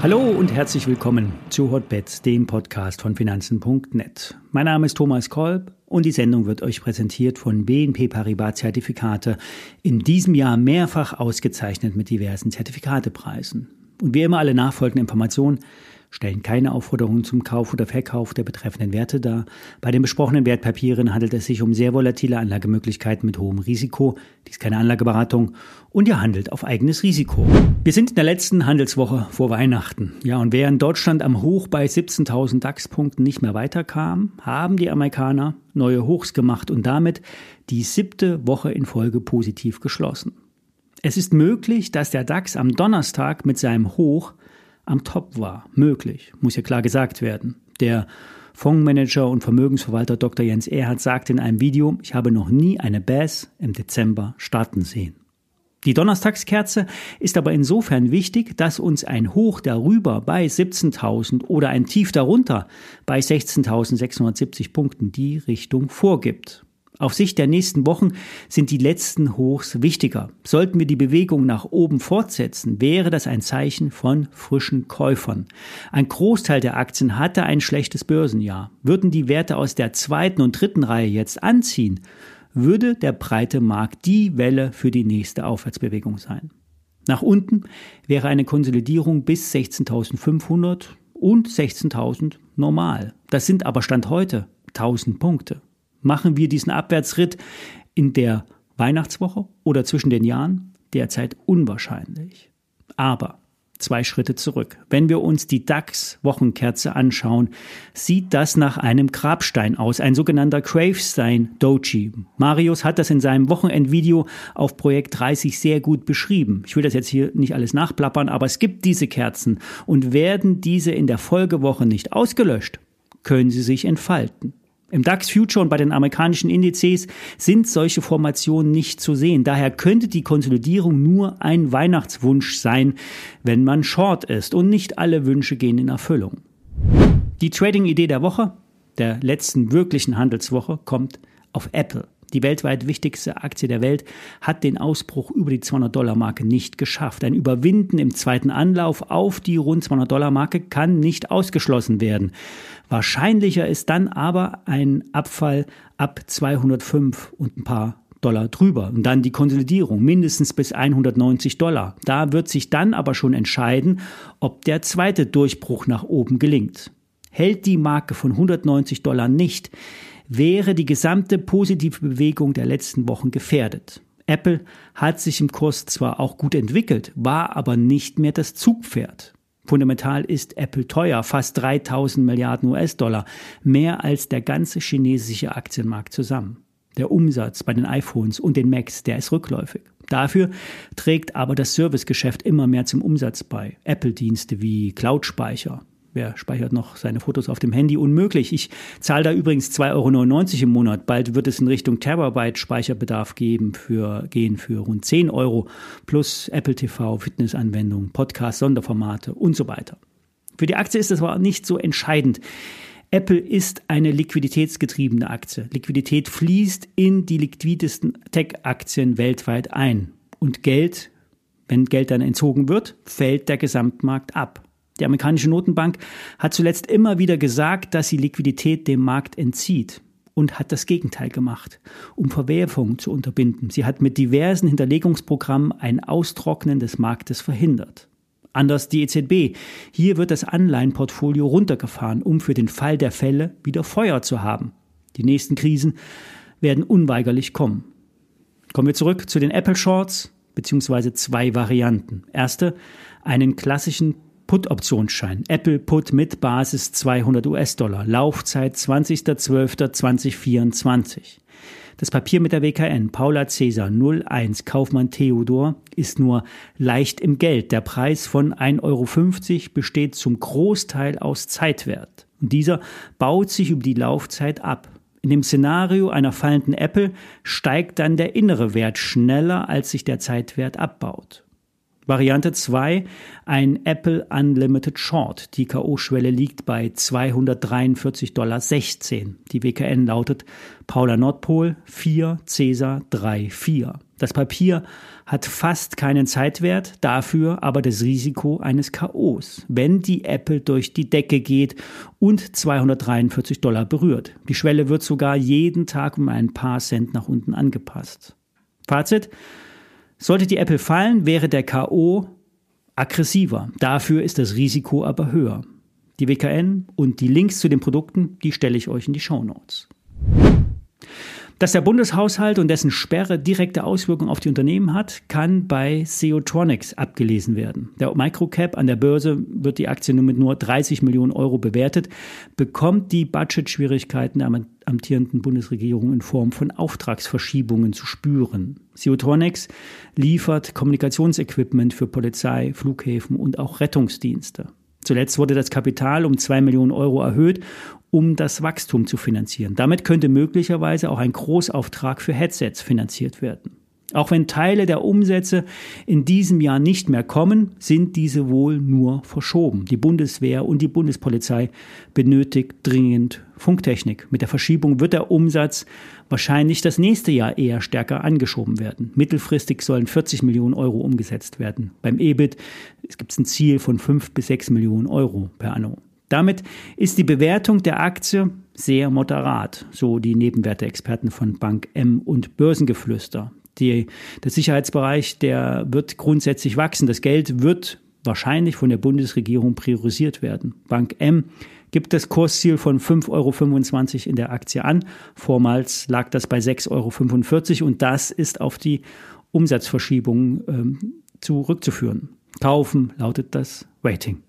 Hallo und herzlich willkommen zu Hotbets, dem Podcast von Finanzen.net. Mein Name ist Thomas Kolb und die Sendung wird euch präsentiert von BNP Paribas Zertifikate, in diesem Jahr mehrfach ausgezeichnet mit diversen Zertifikatepreisen. Und wie immer alle nachfolgenden Informationen stellen keine Aufforderungen zum Kauf oder Verkauf der betreffenden Werte dar. Bei den besprochenen Wertpapieren handelt es sich um sehr volatile Anlagemöglichkeiten mit hohem Risiko. Dies ist keine Anlageberatung und ihr handelt auf eigenes Risiko. Wir sind in der letzten Handelswoche vor Weihnachten. Ja, und während Deutschland am Hoch bei 17.000 DAX-Punkten nicht mehr weiterkam, haben die Amerikaner neue Hochs gemacht und damit die siebte Woche in Folge positiv geschlossen. Es ist möglich, dass der DAX am Donnerstag mit seinem Hoch am Top war. Möglich, muss ja klar gesagt werden. Der Fondsmanager und Vermögensverwalter Dr. Jens Erhardt sagte in einem Video, ich habe noch nie eine Bass im Dezember starten sehen. Die Donnerstagskerze ist aber insofern wichtig, dass uns ein Hoch darüber bei 17.000 oder ein Tief darunter bei 16.670 Punkten die Richtung vorgibt. Auf Sicht der nächsten Wochen sind die letzten Hochs wichtiger. Sollten wir die Bewegung nach oben fortsetzen, wäre das ein Zeichen von frischen Käufern. Ein Großteil der Aktien hatte ein schlechtes Börsenjahr. Würden die Werte aus der zweiten und dritten Reihe jetzt anziehen, würde der breite Markt die Welle für die nächste Aufwärtsbewegung sein. Nach unten wäre eine Konsolidierung bis 16.500 und 16.000 normal. Das sind aber Stand heute 1000 Punkte. Machen wir diesen Abwärtsritt in der Weihnachtswoche oder zwischen den Jahren? Derzeit unwahrscheinlich. Aber zwei Schritte zurück. Wenn wir uns die DAX-Wochenkerze anschauen, sieht das nach einem Grabstein aus, ein sogenannter Gravestein Doji. Marius hat das in seinem Wochenendvideo auf Projekt 30 sehr gut beschrieben. Ich will das jetzt hier nicht alles nachplappern, aber es gibt diese Kerzen und werden diese in der Folgewoche nicht ausgelöscht, können sie sich entfalten. Im DAX Future und bei den amerikanischen Indizes sind solche Formationen nicht zu sehen. Daher könnte die Konsolidierung nur ein Weihnachtswunsch sein, wenn man short ist und nicht alle Wünsche gehen in Erfüllung. Die Trading-Idee der Woche, der letzten wirklichen Handelswoche, kommt auf Apple. Die weltweit wichtigste Aktie der Welt hat den Ausbruch über die 200-Dollar-Marke nicht geschafft. Ein Überwinden im zweiten Anlauf auf die rund 200-Dollar-Marke kann nicht ausgeschlossen werden. Wahrscheinlicher ist dann aber ein Abfall ab 205 und ein paar Dollar drüber und dann die Konsolidierung mindestens bis 190 Dollar. Da wird sich dann aber schon entscheiden, ob der zweite Durchbruch nach oben gelingt. Hält die Marke von 190 Dollar nicht, wäre die gesamte positive Bewegung der letzten Wochen gefährdet. Apple hat sich im Kurs zwar auch gut entwickelt, war aber nicht mehr das Zugpferd. Fundamental ist Apple teuer, fast 3000 Milliarden US-Dollar, mehr als der ganze chinesische Aktienmarkt zusammen. Der Umsatz bei den iPhones und den Macs, der ist rückläufig. Dafür trägt aber das Servicegeschäft immer mehr zum Umsatz bei. Apple-Dienste wie Cloud-Speicher, Wer speichert noch seine Fotos auf dem Handy? Unmöglich. Ich zahle da übrigens 2,99 Euro im Monat. Bald wird es in Richtung Terabyte Speicherbedarf geben für, gehen für rund 10 Euro plus Apple TV, Fitnessanwendungen, Podcast, Sonderformate und so weiter. Für die Aktie ist das aber nicht so entscheidend. Apple ist eine liquiditätsgetriebene Aktie. Liquidität fließt in die liquidesten Tech-Aktien weltweit ein. Und Geld, wenn Geld dann entzogen wird, fällt der Gesamtmarkt ab. Die amerikanische Notenbank hat zuletzt immer wieder gesagt, dass sie Liquidität dem Markt entzieht und hat das Gegenteil gemacht, um Verwerfungen zu unterbinden. Sie hat mit diversen Hinterlegungsprogrammen ein Austrocknen des Marktes verhindert. Anders die EZB. Hier wird das Anleihenportfolio runtergefahren, um für den Fall der Fälle wieder Feuer zu haben. Die nächsten Krisen werden unweigerlich kommen. Kommen wir zurück zu den Apple Shorts, beziehungsweise zwei Varianten. Erste, einen klassischen Put-Optionsschein. Apple Put mit Basis 200 US-Dollar. Laufzeit 20.12.2024. Das Papier mit der WKN Paula Cäsar 01 Kaufmann Theodor ist nur leicht im Geld. Der Preis von 1,50 Euro besteht zum Großteil aus Zeitwert. Und dieser baut sich über die Laufzeit ab. In dem Szenario einer fallenden Apple steigt dann der innere Wert schneller, als sich der Zeitwert abbaut. Variante 2, ein Apple Unlimited Short. Die K.O.-Schwelle liegt bei 243,16 Dollar. Die WKN lautet Paula Nordpol 4, Cäsar 3, 4. Das Papier hat fast keinen Zeitwert, dafür aber das Risiko eines KOs, wenn die Apple durch die Decke geht und 243 Dollar berührt. Die Schwelle wird sogar jeden Tag um ein paar Cent nach unten angepasst. Fazit. Sollte die Apple fallen, wäre der KO aggressiver. Dafür ist das Risiko aber höher. Die WKN und die Links zu den Produkten, die stelle ich euch in die Show Notes. Dass der Bundeshaushalt und dessen Sperre direkte Auswirkungen auf die Unternehmen hat, kann bei Seotronics abgelesen werden. Der Microcap an der Börse wird die Aktie nur mit nur 30 Millionen Euro bewertet, bekommt die Budgetschwierigkeiten der amtierenden Bundesregierung in Form von Auftragsverschiebungen zu spüren. Seotronics liefert Kommunikationsequipment für Polizei, Flughäfen und auch Rettungsdienste. Zuletzt wurde das Kapital um zwei Millionen Euro erhöht, um das Wachstum zu finanzieren. Damit könnte möglicherweise auch ein Großauftrag für Headsets finanziert werden. Auch wenn Teile der Umsätze in diesem Jahr nicht mehr kommen, sind diese wohl nur verschoben. Die Bundeswehr und die Bundespolizei benötigt dringend Funktechnik. Mit der Verschiebung wird der Umsatz wahrscheinlich das nächste Jahr eher stärker angeschoben werden. Mittelfristig sollen 40 Millionen Euro umgesetzt werden. Beim EBIT gibt es ein Ziel von 5 bis 6 Millionen Euro per anno. Damit ist die Bewertung der Aktie sehr moderat, so die Nebenwerteexperten von Bank M und Börsengeflüster. Die, der Sicherheitsbereich, der wird grundsätzlich wachsen. Das Geld wird wahrscheinlich von der Bundesregierung priorisiert werden. Bank M gibt das Kursziel von 5,25 Euro in der Aktie an. Vormals lag das bei 6,45 Euro und das ist auf die Umsatzverschiebung ähm, zurückzuführen. Kaufen lautet das Rating.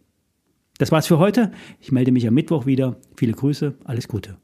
Das war's für heute. Ich melde mich am Mittwoch wieder. Viele Grüße, alles Gute.